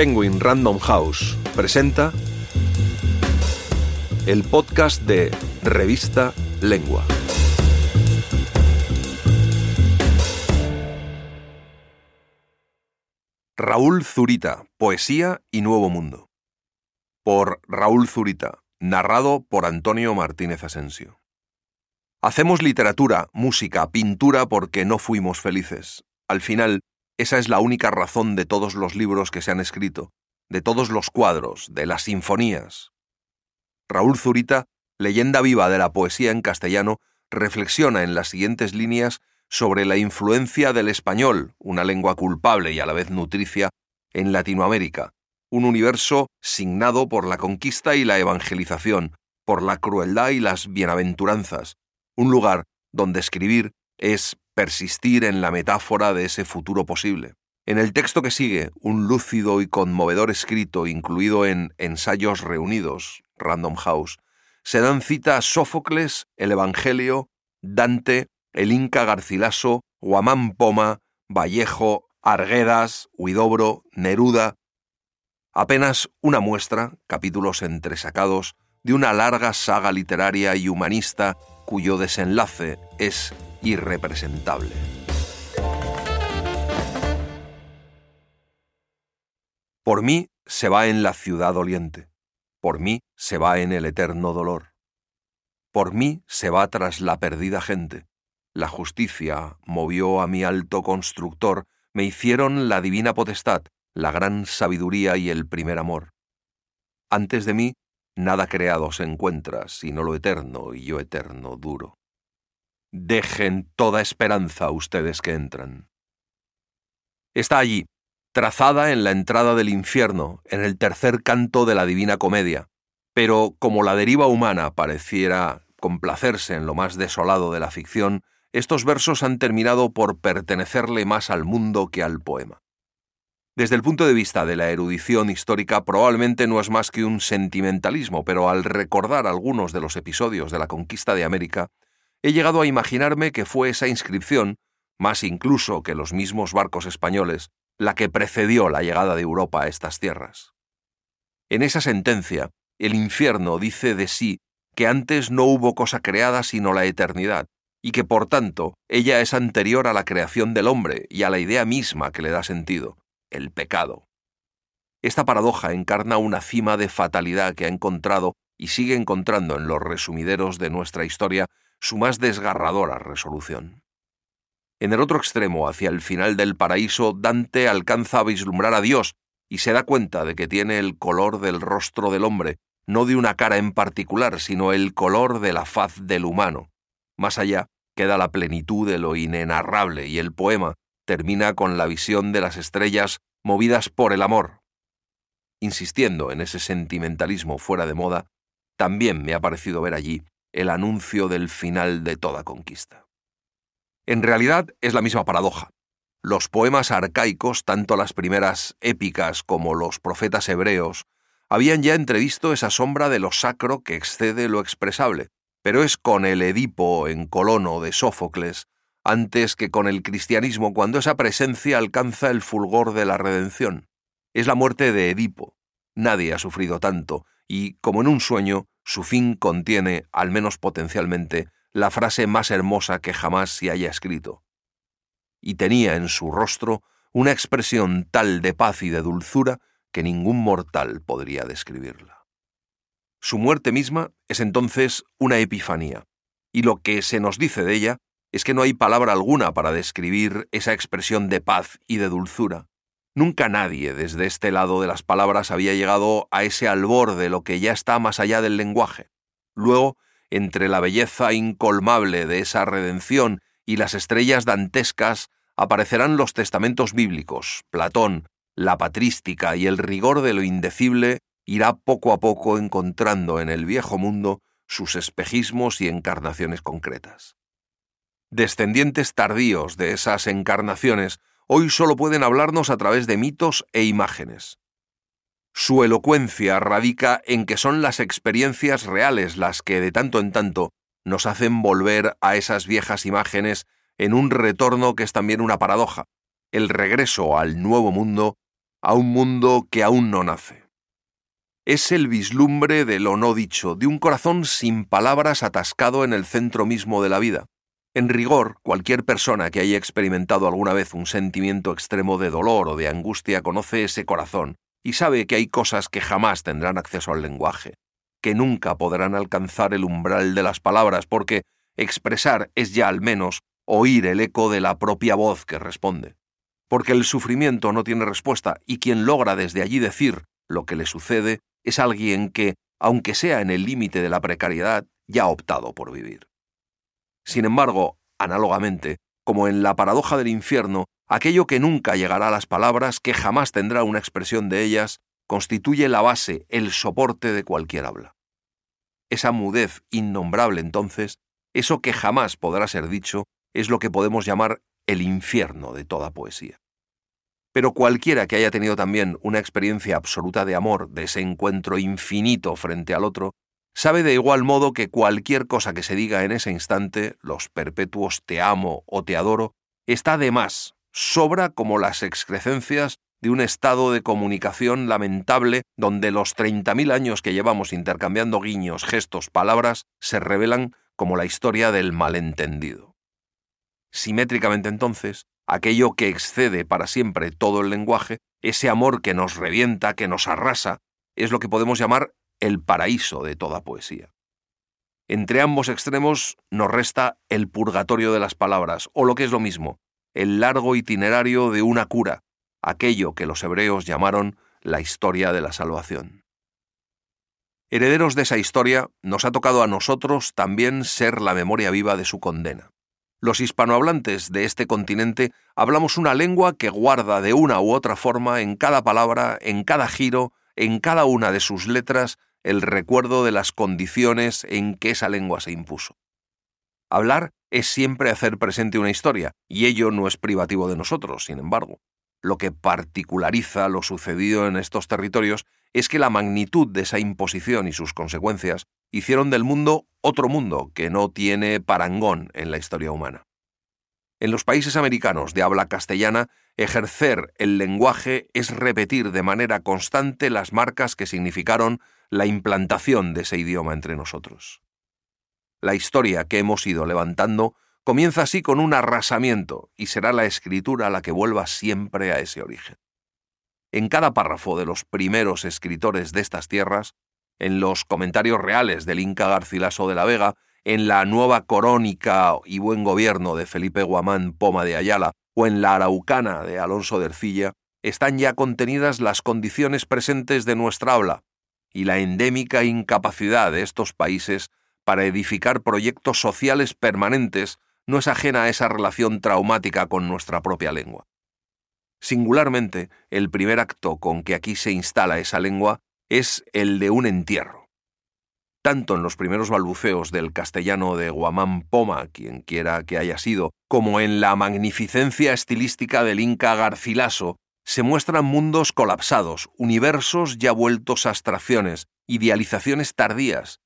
Penguin Random House presenta el podcast de Revista Lengua. Raúl Zurita, Poesía y Nuevo Mundo. Por Raúl Zurita, narrado por Antonio Martínez Asensio. Hacemos literatura, música, pintura porque no fuimos felices. Al final, esa es la única razón de todos los libros que se han escrito, de todos los cuadros, de las sinfonías. Raúl Zurita, leyenda viva de la poesía en castellano, reflexiona en las siguientes líneas sobre la influencia del español, una lengua culpable y a la vez nutricia, en Latinoamérica, un universo signado por la conquista y la evangelización, por la crueldad y las bienaventuranzas, un lugar donde escribir es persistir en la metáfora de ese futuro posible. En el texto que sigue, un lúcido y conmovedor escrito incluido en Ensayos Reunidos, Random House, se dan cita a Sófocles, el Evangelio, Dante, el Inca Garcilaso, Guamán Poma, Vallejo, Arguedas, Huidobro, Neruda. Apenas una muestra, capítulos entresacados, de una larga saga literaria y humanista cuyo desenlace es irrepresentable. Por mí se va en la ciudad doliente, por mí se va en el eterno dolor, por mí se va tras la perdida gente. La justicia movió a mi alto constructor, me hicieron la divina potestad, la gran sabiduría y el primer amor. Antes de mí, nada creado se encuentra, sino lo eterno y yo eterno duro. Dejen toda esperanza ustedes que entran. Está allí, trazada en la entrada del infierno, en el tercer canto de la Divina Comedia, pero como la deriva humana pareciera complacerse en lo más desolado de la ficción, estos versos han terminado por pertenecerle más al mundo que al poema. Desde el punto de vista de la erudición histórica, probablemente no es más que un sentimentalismo, pero al recordar algunos de los episodios de la conquista de América, he llegado a imaginarme que fue esa inscripción, más incluso que los mismos barcos españoles, la que precedió la llegada de Europa a estas tierras. En esa sentencia, el infierno dice de sí que antes no hubo cosa creada sino la eternidad, y que por tanto ella es anterior a la creación del hombre y a la idea misma que le da sentido, el pecado. Esta paradoja encarna una cima de fatalidad que ha encontrado y sigue encontrando en los resumideros de nuestra historia su más desgarradora resolución. En el otro extremo, hacia el final del paraíso, Dante alcanza a vislumbrar a Dios y se da cuenta de que tiene el color del rostro del hombre, no de una cara en particular, sino el color de la faz del humano. Más allá queda la plenitud de lo inenarrable y el poema termina con la visión de las estrellas movidas por el amor. Insistiendo en ese sentimentalismo fuera de moda, también me ha parecido ver allí el anuncio del final de toda conquista. En realidad es la misma paradoja. Los poemas arcaicos, tanto las primeras épicas como los profetas hebreos, habían ya entrevisto esa sombra de lo sacro que excede lo expresable, pero es con el Edipo en Colono de Sófocles antes que con el cristianismo cuando esa presencia alcanza el fulgor de la redención. Es la muerte de Edipo. Nadie ha sufrido tanto, y, como en un sueño, su fin contiene, al menos potencialmente, la frase más hermosa que jamás se haya escrito. Y tenía en su rostro una expresión tal de paz y de dulzura que ningún mortal podría describirla. Su muerte misma es entonces una epifanía, y lo que se nos dice de ella es que no hay palabra alguna para describir esa expresión de paz y de dulzura. Nunca nadie desde este lado de las palabras había llegado a ese albor de lo que ya está más allá del lenguaje. Luego, entre la belleza incolmable de esa redención y las estrellas dantescas, aparecerán los testamentos bíblicos, Platón, la patrística y el rigor de lo indecible irá poco a poco encontrando en el viejo mundo sus espejismos y encarnaciones concretas. Descendientes tardíos de esas encarnaciones hoy solo pueden hablarnos a través de mitos e imágenes. Su elocuencia radica en que son las experiencias reales las que de tanto en tanto nos hacen volver a esas viejas imágenes en un retorno que es también una paradoja, el regreso al nuevo mundo a un mundo que aún no nace. Es el vislumbre de lo no dicho, de un corazón sin palabras atascado en el centro mismo de la vida. En rigor, cualquier persona que haya experimentado alguna vez un sentimiento extremo de dolor o de angustia conoce ese corazón y sabe que hay cosas que jamás tendrán acceso al lenguaje, que nunca podrán alcanzar el umbral de las palabras, porque expresar es ya al menos oír el eco de la propia voz que responde. Porque el sufrimiento no tiene respuesta y quien logra desde allí decir lo que le sucede es alguien que, aunque sea en el límite de la precariedad, ya ha optado por vivir. Sin embargo, análogamente, como en la paradoja del infierno, aquello que nunca llegará a las palabras, que jamás tendrá una expresión de ellas, constituye la base, el soporte de cualquier habla. Esa mudez innombrable entonces, eso que jamás podrá ser dicho, es lo que podemos llamar el infierno de toda poesía. Pero cualquiera que haya tenido también una experiencia absoluta de amor, de ese encuentro infinito frente al otro, sabe de igual modo que cualquier cosa que se diga en ese instante, los perpetuos te amo o te adoro, está de más, sobra como las excrecencias de un estado de comunicación lamentable donde los 30.000 años que llevamos intercambiando guiños, gestos, palabras, se revelan como la historia del malentendido. Simétricamente entonces, aquello que excede para siempre todo el lenguaje, ese amor que nos revienta, que nos arrasa, es lo que podemos llamar el paraíso de toda poesía. Entre ambos extremos nos resta el purgatorio de las palabras, o lo que es lo mismo, el largo itinerario de una cura, aquello que los hebreos llamaron la historia de la salvación. Herederos de esa historia, nos ha tocado a nosotros también ser la memoria viva de su condena. Los hispanohablantes de este continente hablamos una lengua que guarda de una u otra forma en cada palabra, en cada giro, en cada una de sus letras, el recuerdo de las condiciones en que esa lengua se impuso. Hablar es siempre hacer presente una historia, y ello no es privativo de nosotros, sin embargo. Lo que particulariza lo sucedido en estos territorios es que la magnitud de esa imposición y sus consecuencias hicieron del mundo otro mundo que no tiene parangón en la historia humana. En los países americanos de habla castellana, ejercer el lenguaje es repetir de manera constante las marcas que significaron la implantación de ese idioma entre nosotros. La historia que hemos ido levantando comienza así con un arrasamiento y será la escritura la que vuelva siempre a ese origen. En cada párrafo de los primeros escritores de estas tierras, en los comentarios reales del Inca Garcilaso de la Vega, en la nueva corónica y buen gobierno de Felipe Guamán Poma de Ayala o en la Araucana de Alonso de Ercilla, están ya contenidas las condiciones presentes de nuestra habla y la endémica incapacidad de estos países para edificar proyectos sociales permanentes no es ajena a esa relación traumática con nuestra propia lengua. Singularmente, el primer acto con que aquí se instala esa lengua es el de un entierro. Tanto en los primeros balbuceos del castellano de Guamán Poma, quien quiera que haya sido, como en la magnificencia estilística del Inca Garcilaso, se muestran mundos colapsados, universos ya vueltos a abstracciones, idealizaciones tardías.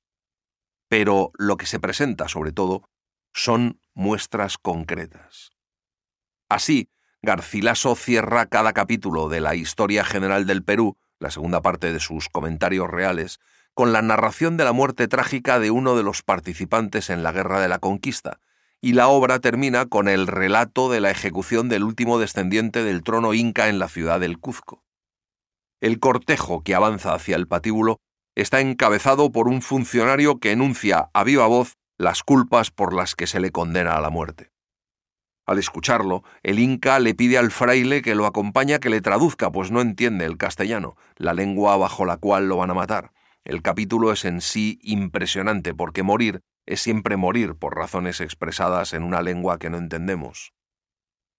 Pero lo que se presenta, sobre todo, son muestras concretas. Así, Garcilaso cierra cada capítulo de la Historia General del Perú, la segunda parte de sus comentarios reales, con la narración de la muerte trágica de uno de los participantes en la Guerra de la Conquista, y la obra termina con el relato de la ejecución del último descendiente del trono inca en la ciudad del Cuzco. El cortejo que avanza hacia el patíbulo está encabezado por un funcionario que enuncia a viva voz las culpas por las que se le condena a la muerte. Al escucharlo, el inca le pide al fraile que lo acompañe que le traduzca, pues no entiende el castellano, la lengua bajo la cual lo van a matar. El capítulo es en sí impresionante porque morir es siempre morir por razones expresadas en una lengua que no entendemos.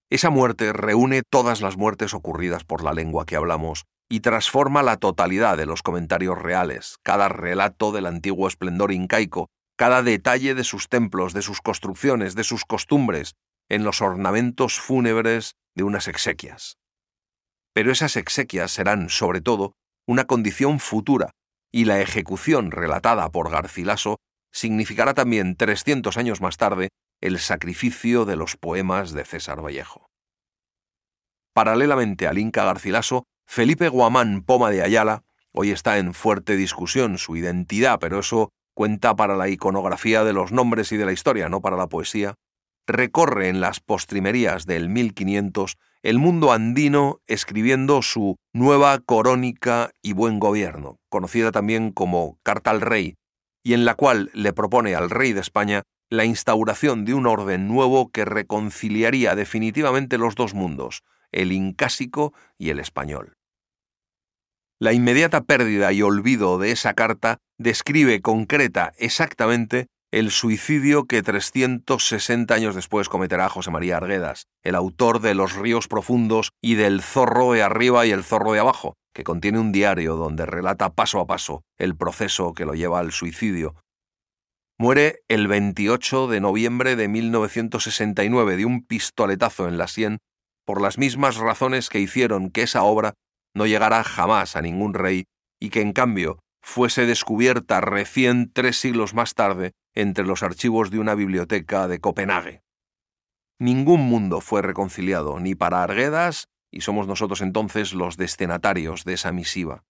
Esa muerte reúne todas las muertes ocurridas por la lengua que hablamos y transforma la totalidad de los comentarios reales, cada relato del antiguo esplendor incaico, cada detalle de sus templos, de sus construcciones, de sus costumbres, en los ornamentos fúnebres de unas exequias. Pero esas exequias serán, sobre todo, una condición futura, y la ejecución relatada por Garcilaso significará también 300 años más tarde el sacrificio de los poemas de César Vallejo. Paralelamente al Inca Garcilaso, Felipe Guamán Poma de Ayala, hoy está en fuerte discusión su identidad, pero eso cuenta para la iconografía de los nombres y de la historia, no para la poesía, recorre en las postrimerías del 1500 el mundo andino escribiendo su Nueva Corónica y Buen Gobierno, conocida también como Carta al Rey, y en la cual le propone al rey de España la instauración de un orden nuevo que reconciliaría definitivamente los dos mundos, el incásico y el español. La inmediata pérdida y olvido de esa carta describe concreta exactamente el suicidio que 360 años después cometerá José María Arguedas, el autor de Los ríos profundos y del Zorro de arriba y el Zorro de abajo, que contiene un diario donde relata paso a paso el proceso que lo lleva al suicidio. Muere el 28 de noviembre de 1969 de un pistoletazo en la sien por las mismas razones que hicieron que esa obra no llegara jamás a ningún rey y que en cambio fuese descubierta recién tres siglos más tarde entre los archivos de una biblioteca de Copenhague. Ningún mundo fue reconciliado, ni para Arguedas, y somos nosotros entonces los destinatarios de esa misiva.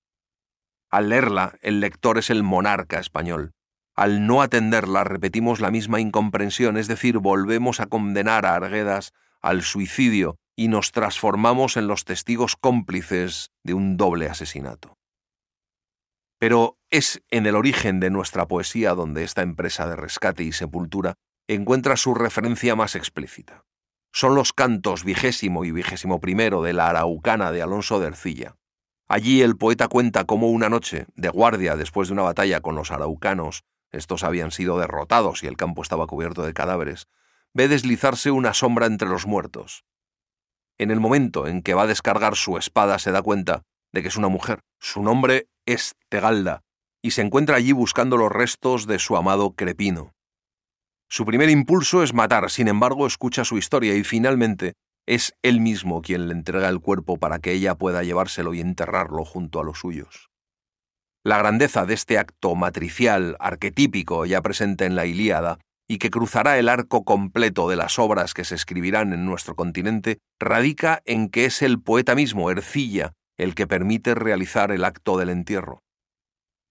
Al leerla, el lector es el monarca español. Al no atenderla, repetimos la misma incomprensión, es decir, volvemos a condenar a Arguedas al suicidio y nos transformamos en los testigos cómplices de un doble asesinato. Pero es en el origen de nuestra poesía donde esta empresa de rescate y sepultura encuentra su referencia más explícita. Son los cantos vigésimo y vigésimo primero de la Araucana de Alonso de Ercilla. Allí el poeta cuenta cómo una noche, de guardia después de una batalla con los araucanos, estos habían sido derrotados y el campo estaba cubierto de cadáveres, ve deslizarse una sombra entre los muertos. En el momento en que va a descargar su espada se da cuenta de que es una mujer. Su nombre es Tegalda, y se encuentra allí buscando los restos de su amado Crepino. Su primer impulso es matar, sin embargo escucha su historia y finalmente es él mismo quien le entrega el cuerpo para que ella pueda llevárselo y enterrarlo junto a los suyos. La grandeza de este acto matricial, arquetípico ya presente en la Ilíada, y que cruzará el arco completo de las obras que se escribirán en nuestro continente, radica en que es el poeta mismo, Ercilla, el que permite realizar el acto del entierro.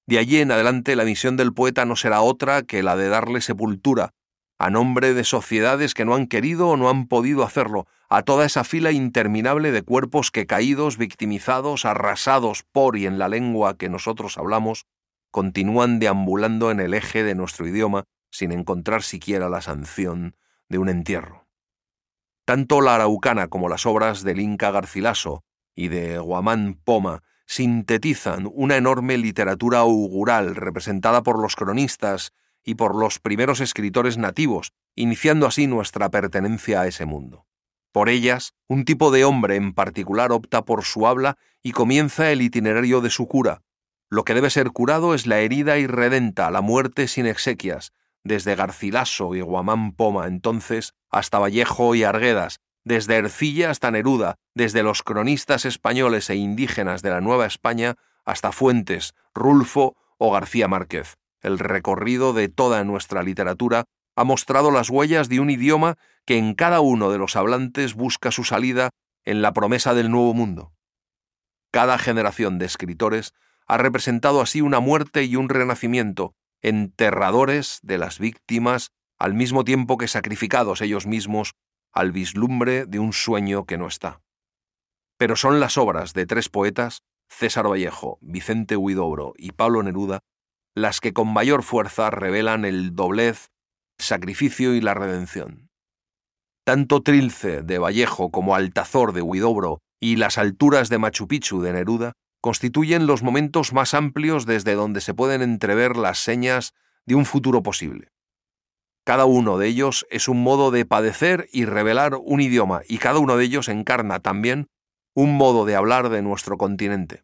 De allí en adelante la misión del poeta no será otra que la de darle sepultura, a nombre de sociedades que no han querido o no han podido hacerlo, a toda esa fila interminable de cuerpos que caídos, victimizados, arrasados por y en la lengua que nosotros hablamos, continúan deambulando en el eje de nuestro idioma sin encontrar siquiera la sanción de un entierro. Tanto la Araucana como las obras del Inca Garcilaso y de Guamán Poma sintetizan una enorme literatura augural representada por los cronistas y por los primeros escritores nativos, iniciando así nuestra pertenencia a ese mundo. Por ellas, un tipo de hombre en particular opta por su habla y comienza el itinerario de su cura. Lo que debe ser curado es la herida irredenta, la muerte sin exequias, desde Garcilaso y Guamán Poma entonces hasta Vallejo y Arguedas, desde Ercilla hasta Neruda, desde los cronistas españoles e indígenas de la Nueva España hasta Fuentes, Rulfo o García Márquez. El recorrido de toda nuestra literatura ha mostrado las huellas de un idioma que en cada uno de los hablantes busca su salida en la promesa del nuevo mundo. Cada generación de escritores ha representado así una muerte y un renacimiento, enterradores de las víctimas al mismo tiempo que sacrificados ellos mismos al vislumbre de un sueño que no está. Pero son las obras de tres poetas, César Vallejo, Vicente Huidobro y Pablo Neruda, las que con mayor fuerza revelan el doblez, sacrificio y la redención. Tanto Trilce de Vallejo como Altazor de Huidobro y las alturas de Machu Picchu de Neruda constituyen los momentos más amplios desde donde se pueden entrever las señas de un futuro posible. Cada uno de ellos es un modo de padecer y revelar un idioma, y cada uno de ellos encarna también un modo de hablar de nuestro continente.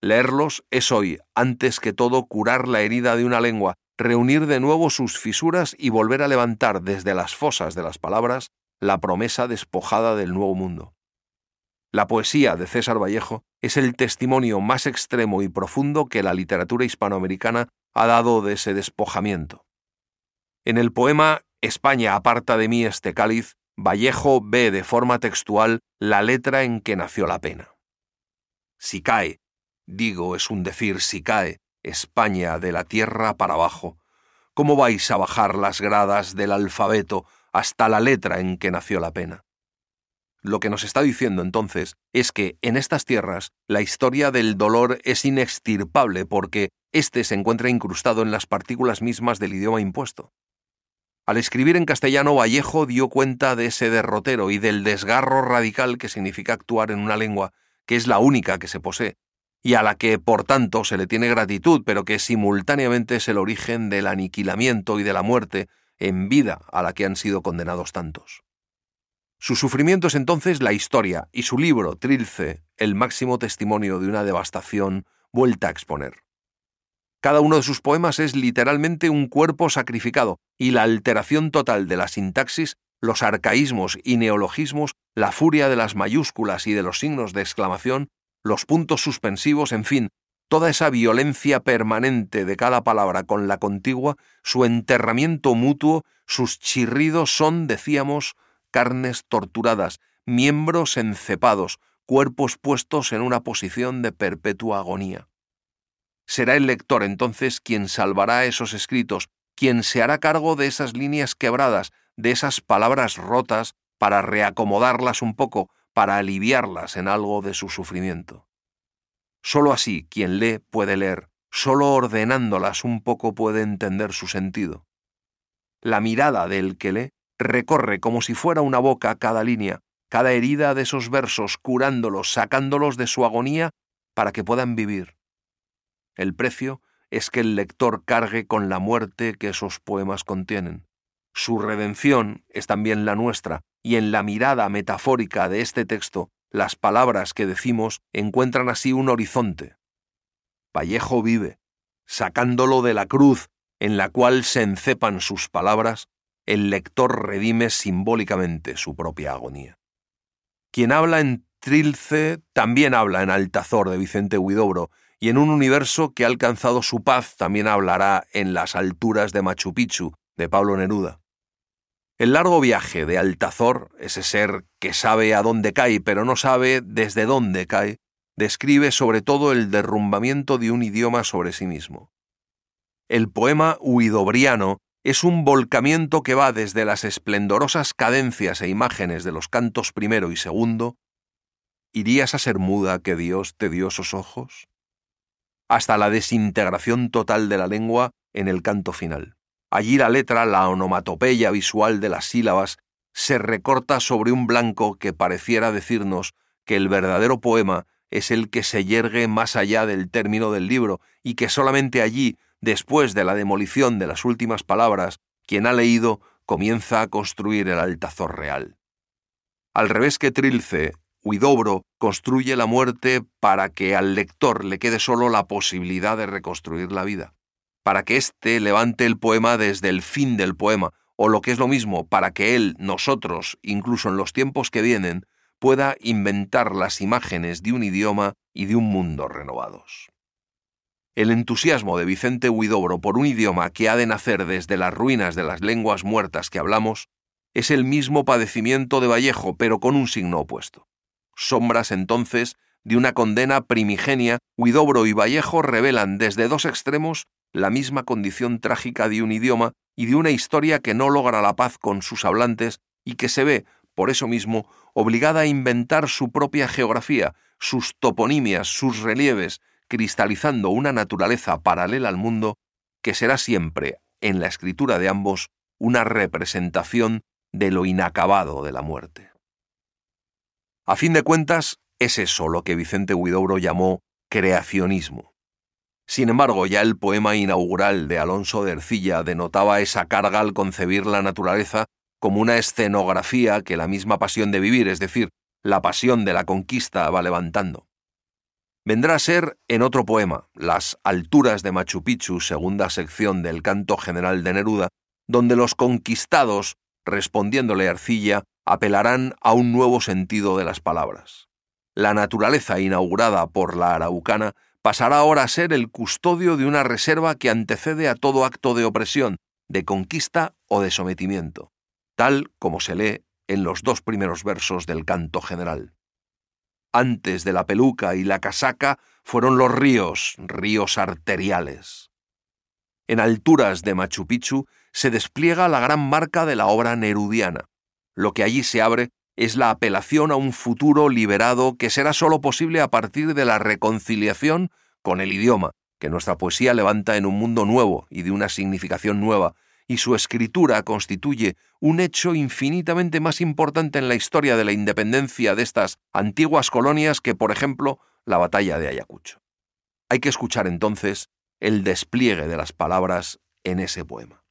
Leerlos es hoy, antes que todo, curar la herida de una lengua, reunir de nuevo sus fisuras y volver a levantar desde las fosas de las palabras la promesa despojada del nuevo mundo. La poesía de César Vallejo es el testimonio más extremo y profundo que la literatura hispanoamericana ha dado de ese despojamiento. En el poema España aparta de mí este cáliz, Vallejo ve de forma textual la letra en que nació la pena. Si cae, digo es un decir si cae, España de la tierra para abajo, ¿cómo vais a bajar las gradas del alfabeto hasta la letra en que nació la pena? Lo que nos está diciendo entonces es que en estas tierras la historia del dolor es inextirpable porque éste se encuentra incrustado en las partículas mismas del idioma impuesto. Al escribir en castellano, Vallejo dio cuenta de ese derrotero y del desgarro radical que significa actuar en una lengua que es la única que se posee, y a la que, por tanto, se le tiene gratitud, pero que simultáneamente es el origen del aniquilamiento y de la muerte en vida a la que han sido condenados tantos. Su sufrimiento es entonces la historia y su libro, Trilce, el máximo testimonio de una devastación vuelta a exponer. Cada uno de sus poemas es literalmente un cuerpo sacrificado y la alteración total de la sintaxis, los arcaísmos y neologismos, la furia de las mayúsculas y de los signos de exclamación, los puntos suspensivos, en fin, toda esa violencia permanente de cada palabra con la contigua, su enterramiento mutuo, sus chirridos son, decíamos, carnes torturadas, miembros encepados, cuerpos puestos en una posición de perpetua agonía. Será el lector entonces quien salvará esos escritos, quien se hará cargo de esas líneas quebradas, de esas palabras rotas, para reacomodarlas un poco, para aliviarlas en algo de su sufrimiento. Solo así quien lee puede leer, solo ordenándolas un poco puede entender su sentido. La mirada del que lee recorre como si fuera una boca cada línea, cada herida de esos versos, curándolos, sacándolos de su agonía para que puedan vivir. El precio es que el lector cargue con la muerte que esos poemas contienen. Su redención es también la nuestra, y en la mirada metafórica de este texto, las palabras que decimos encuentran así un horizonte. Vallejo vive, sacándolo de la cruz en la cual se encepan sus palabras, el lector redime simbólicamente su propia agonía. Quien habla en Trilce también habla en Altazor de Vicente Huidobro, y en un universo que ha alcanzado su paz también hablará en las alturas de Machu Picchu de Pablo Neruda. El largo viaje de Altazor, ese ser que sabe a dónde cae pero no sabe desde dónde cae, describe sobre todo el derrumbamiento de un idioma sobre sí mismo. El poema huidobriano es un volcamiento que va desde las esplendorosas cadencias e imágenes de los cantos primero y segundo, ¿irías a ser muda que Dios te dio esos ojos? Hasta la desintegración total de la lengua en el canto final. Allí la letra, la onomatopeya visual de las sílabas, se recorta sobre un blanco que pareciera decirnos que el verdadero poema es el que se yergue más allá del término del libro y que solamente allí después de la demolición de las últimas palabras, quien ha leído comienza a construir el altazor real. Al revés que Trilce, Huidobro construye la muerte para que al lector le quede solo la posibilidad de reconstruir la vida, para que éste levante el poema desde el fin del poema, o lo que es lo mismo, para que él, nosotros, incluso en los tiempos que vienen, pueda inventar las imágenes de un idioma y de un mundo renovados. El entusiasmo de Vicente Huidobro por un idioma que ha de nacer desde las ruinas de las lenguas muertas que hablamos es el mismo padecimiento de Vallejo, pero con un signo opuesto. Sombras entonces de una condena primigenia, Huidobro y Vallejo revelan desde dos extremos la misma condición trágica de un idioma y de una historia que no logra la paz con sus hablantes y que se ve, por eso mismo, obligada a inventar su propia geografía, sus toponimias, sus relieves, cristalizando una naturaleza paralela al mundo que será siempre, en la escritura de ambos, una representación de lo inacabado de la muerte. A fin de cuentas, es eso lo que Vicente Huidobro llamó creacionismo. Sin embargo, ya el poema inaugural de Alonso de Ercilla denotaba esa carga al concebir la naturaleza como una escenografía que la misma pasión de vivir, es decir, la pasión de la conquista, va levantando vendrá a ser en otro poema, Las alturas de Machu Picchu, segunda sección del canto general de Neruda, donde los conquistados, respondiéndole a Arcilla, apelarán a un nuevo sentido de las palabras. La naturaleza inaugurada por la araucana pasará ahora a ser el custodio de una reserva que antecede a todo acto de opresión, de conquista o de sometimiento, tal como se lee en los dos primeros versos del canto general. antes de la peluca y la casaca, fueron los ríos, ríos arteriales. En alturas de Machu Picchu se despliega la gran marca de la obra nerudiana. Lo que allí se abre es la apelación a un futuro liberado que será sólo posible a partir de la reconciliación con el idioma, que nuestra poesía levanta en un mundo nuevo y de una significación nueva, y su escritura constituye un hecho infinitamente más importante en la historia de la independencia de estas antiguas colonias que, por ejemplo, la batalla de Ayacucho. Hay que escuchar entonces el despliegue de las palabras en ese poema.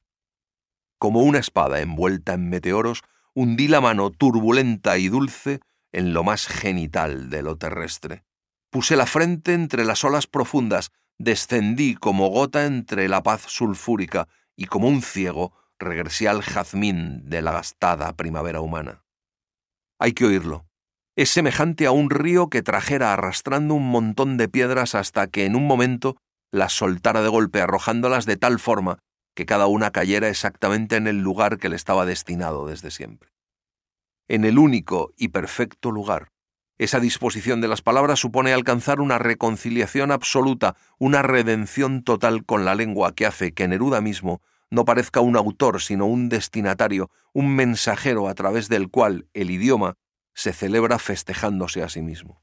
Como una espada envuelta en meteoros, hundí la mano turbulenta y dulce en lo más genital de lo terrestre. Puse la frente entre las olas profundas, descendí como gota entre la paz sulfúrica y como un ciego regresé al jazmín de la gastada primavera humana. Hay que oírlo. Es semejante a un río que trajera arrastrando un montón de piedras hasta que en un momento las soltara de golpe arrojándolas de tal forma que cada una cayera exactamente en el lugar que le estaba destinado desde siempre. En el único y perfecto lugar. Esa disposición de las palabras supone alcanzar una reconciliación absoluta, una redención total con la lengua que hace que Neruda mismo no parezca un autor, sino un destinatario, un mensajero a través del cual el idioma se celebra festejándose a sí mismo.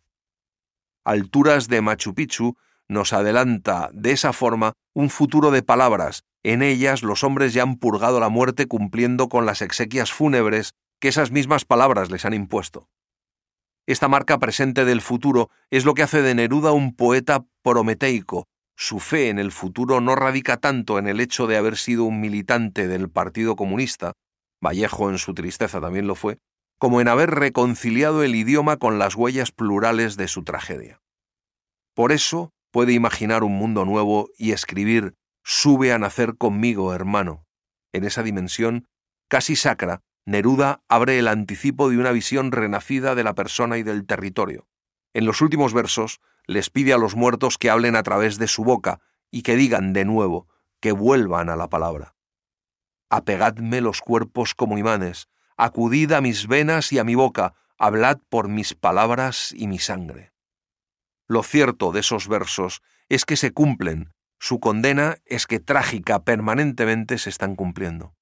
Alturas de Machu Picchu nos adelanta de esa forma un futuro de palabras. En ellas los hombres ya han purgado la muerte cumpliendo con las exequias fúnebres que esas mismas palabras les han impuesto. Esta marca presente del futuro es lo que hace de Neruda un poeta prometeico. Su fe en el futuro no radica tanto en el hecho de haber sido un militante del Partido Comunista, Vallejo en su tristeza también lo fue, como en haber reconciliado el idioma con las huellas plurales de su tragedia. Por eso puede imaginar un mundo nuevo y escribir Sube a nacer conmigo, hermano. En esa dimensión, casi sacra, Neruda abre el anticipo de una visión renacida de la persona y del territorio. En los últimos versos les pide a los muertos que hablen a través de su boca y que digan de nuevo, que vuelvan a la palabra. Apegadme los cuerpos como imanes, acudid a mis venas y a mi boca, hablad por mis palabras y mi sangre. Lo cierto de esos versos es que se cumplen, su condena es que trágica permanentemente se están cumpliendo.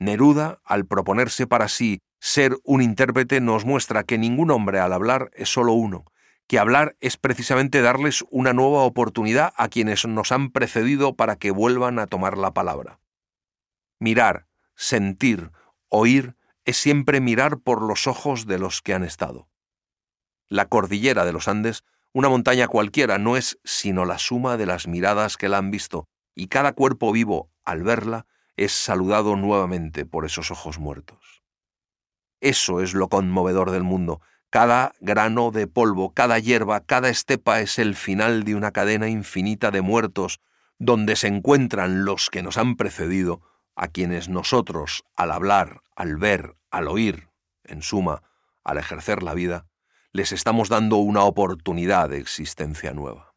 Neruda, al proponerse para sí ser un intérprete, nos muestra que ningún hombre al hablar es solo uno, que hablar es precisamente darles una nueva oportunidad a quienes nos han precedido para que vuelvan a tomar la palabra. Mirar, sentir, oír es siempre mirar por los ojos de los que han estado. La cordillera de los Andes una montaña cualquiera no es sino la suma de las miradas que la han visto, y cada cuerpo vivo, al verla, es saludado nuevamente por esos ojos muertos. Eso es lo conmovedor del mundo. Cada grano de polvo, cada hierba, cada estepa es el final de una cadena infinita de muertos, donde se encuentran los que nos han precedido, a quienes nosotros, al hablar, al ver, al oír, en suma, al ejercer la vida, les estamos dando una oportunidad de existencia nueva.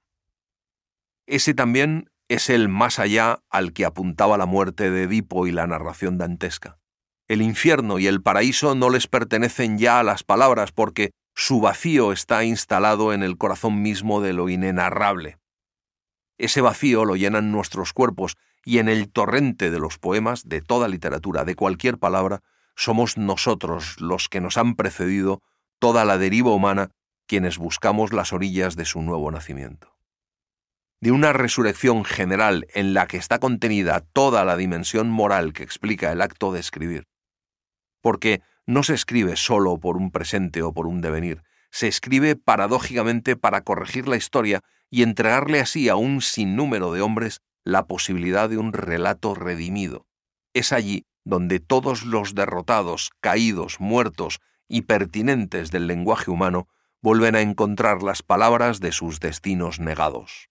Ese también es el más allá al que apuntaba la muerte de Edipo y la narración dantesca. El infierno y el paraíso no les pertenecen ya a las palabras porque su vacío está instalado en el corazón mismo de lo inenarrable. Ese vacío lo llenan nuestros cuerpos y en el torrente de los poemas, de toda literatura, de cualquier palabra, somos nosotros los que nos han precedido toda la deriva humana quienes buscamos las orillas de su nuevo nacimiento. De una resurrección general en la que está contenida toda la dimensión moral que explica el acto de escribir. Porque no se escribe solo por un presente o por un devenir, se escribe paradójicamente para corregir la historia y entregarle así a un sinnúmero de hombres la posibilidad de un relato redimido. Es allí donde todos los derrotados, caídos, muertos, y pertinentes del lenguaje humano vuelven a encontrar las palabras de sus destinos negados.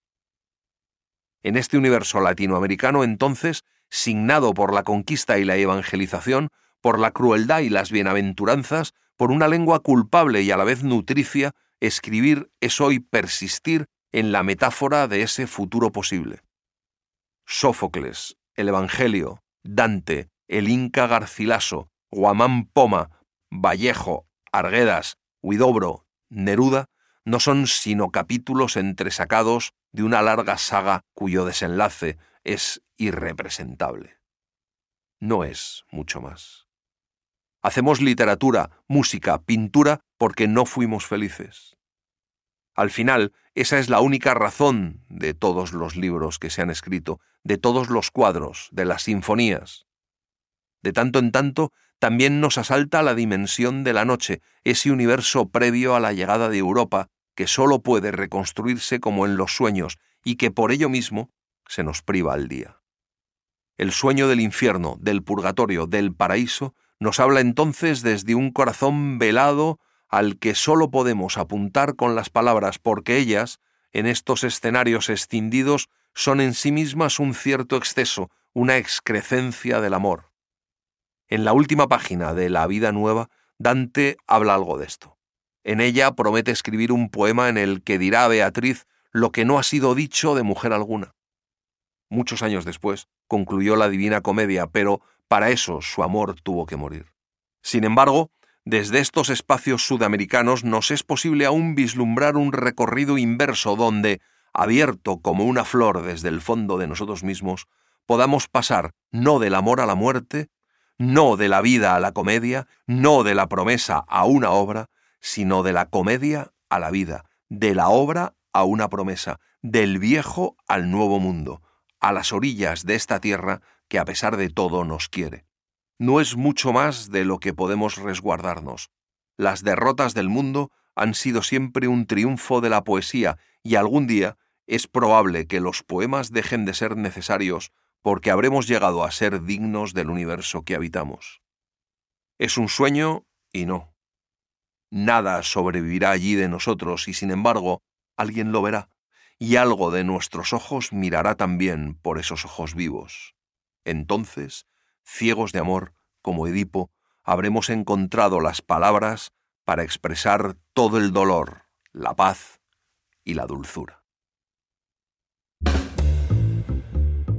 En este universo latinoamericano entonces, signado por la conquista y la evangelización, por la crueldad y las bienaventuranzas, por una lengua culpable y a la vez nutricia, escribir es hoy persistir en la metáfora de ese futuro posible. Sófocles, el Evangelio, Dante, el Inca Garcilaso, Guamán Poma, Vallejo, Arguedas, Huidobro, Neruda no son sino capítulos entresacados de una larga saga cuyo desenlace es irrepresentable. No es mucho más. Hacemos literatura, música, pintura porque no fuimos felices. Al final, esa es la única razón de todos los libros que se han escrito, de todos los cuadros, de las sinfonías. De tanto en tanto, también nos asalta la dimensión de la noche, ese universo previo a la llegada de Europa, que sólo puede reconstruirse como en los sueños y que por ello mismo se nos priva al día. El sueño del infierno, del purgatorio, del paraíso, nos habla entonces desde un corazón velado al que sólo podemos apuntar con las palabras porque ellas, en estos escenarios escindidos, son en sí mismas un cierto exceso, una excrecencia del amor. En la última página de La vida nueva, Dante habla algo de esto. En ella promete escribir un poema en el que dirá a Beatriz lo que no ha sido dicho de mujer alguna. Muchos años después concluyó la Divina Comedia, pero para eso su amor tuvo que morir. Sin embargo, desde estos espacios sudamericanos nos es posible aún vislumbrar un recorrido inverso donde, abierto como una flor desde el fondo de nosotros mismos, podamos pasar no del amor a la muerte, no de la vida a la comedia, no de la promesa a una obra, sino de la comedia a la vida, de la obra a una promesa, del viejo al nuevo mundo, a las orillas de esta tierra que a pesar de todo nos quiere no es mucho más de lo que podemos resguardarnos. Las derrotas del mundo han sido siempre un triunfo de la poesía y algún día es probable que los poemas dejen de ser necesarios porque habremos llegado a ser dignos del universo que habitamos. Es un sueño y no. Nada sobrevivirá allí de nosotros y sin embargo alguien lo verá y algo de nuestros ojos mirará también por esos ojos vivos. Entonces ciegos de amor, como Edipo, habremos encontrado las palabras para expresar todo el dolor, la paz y la dulzura.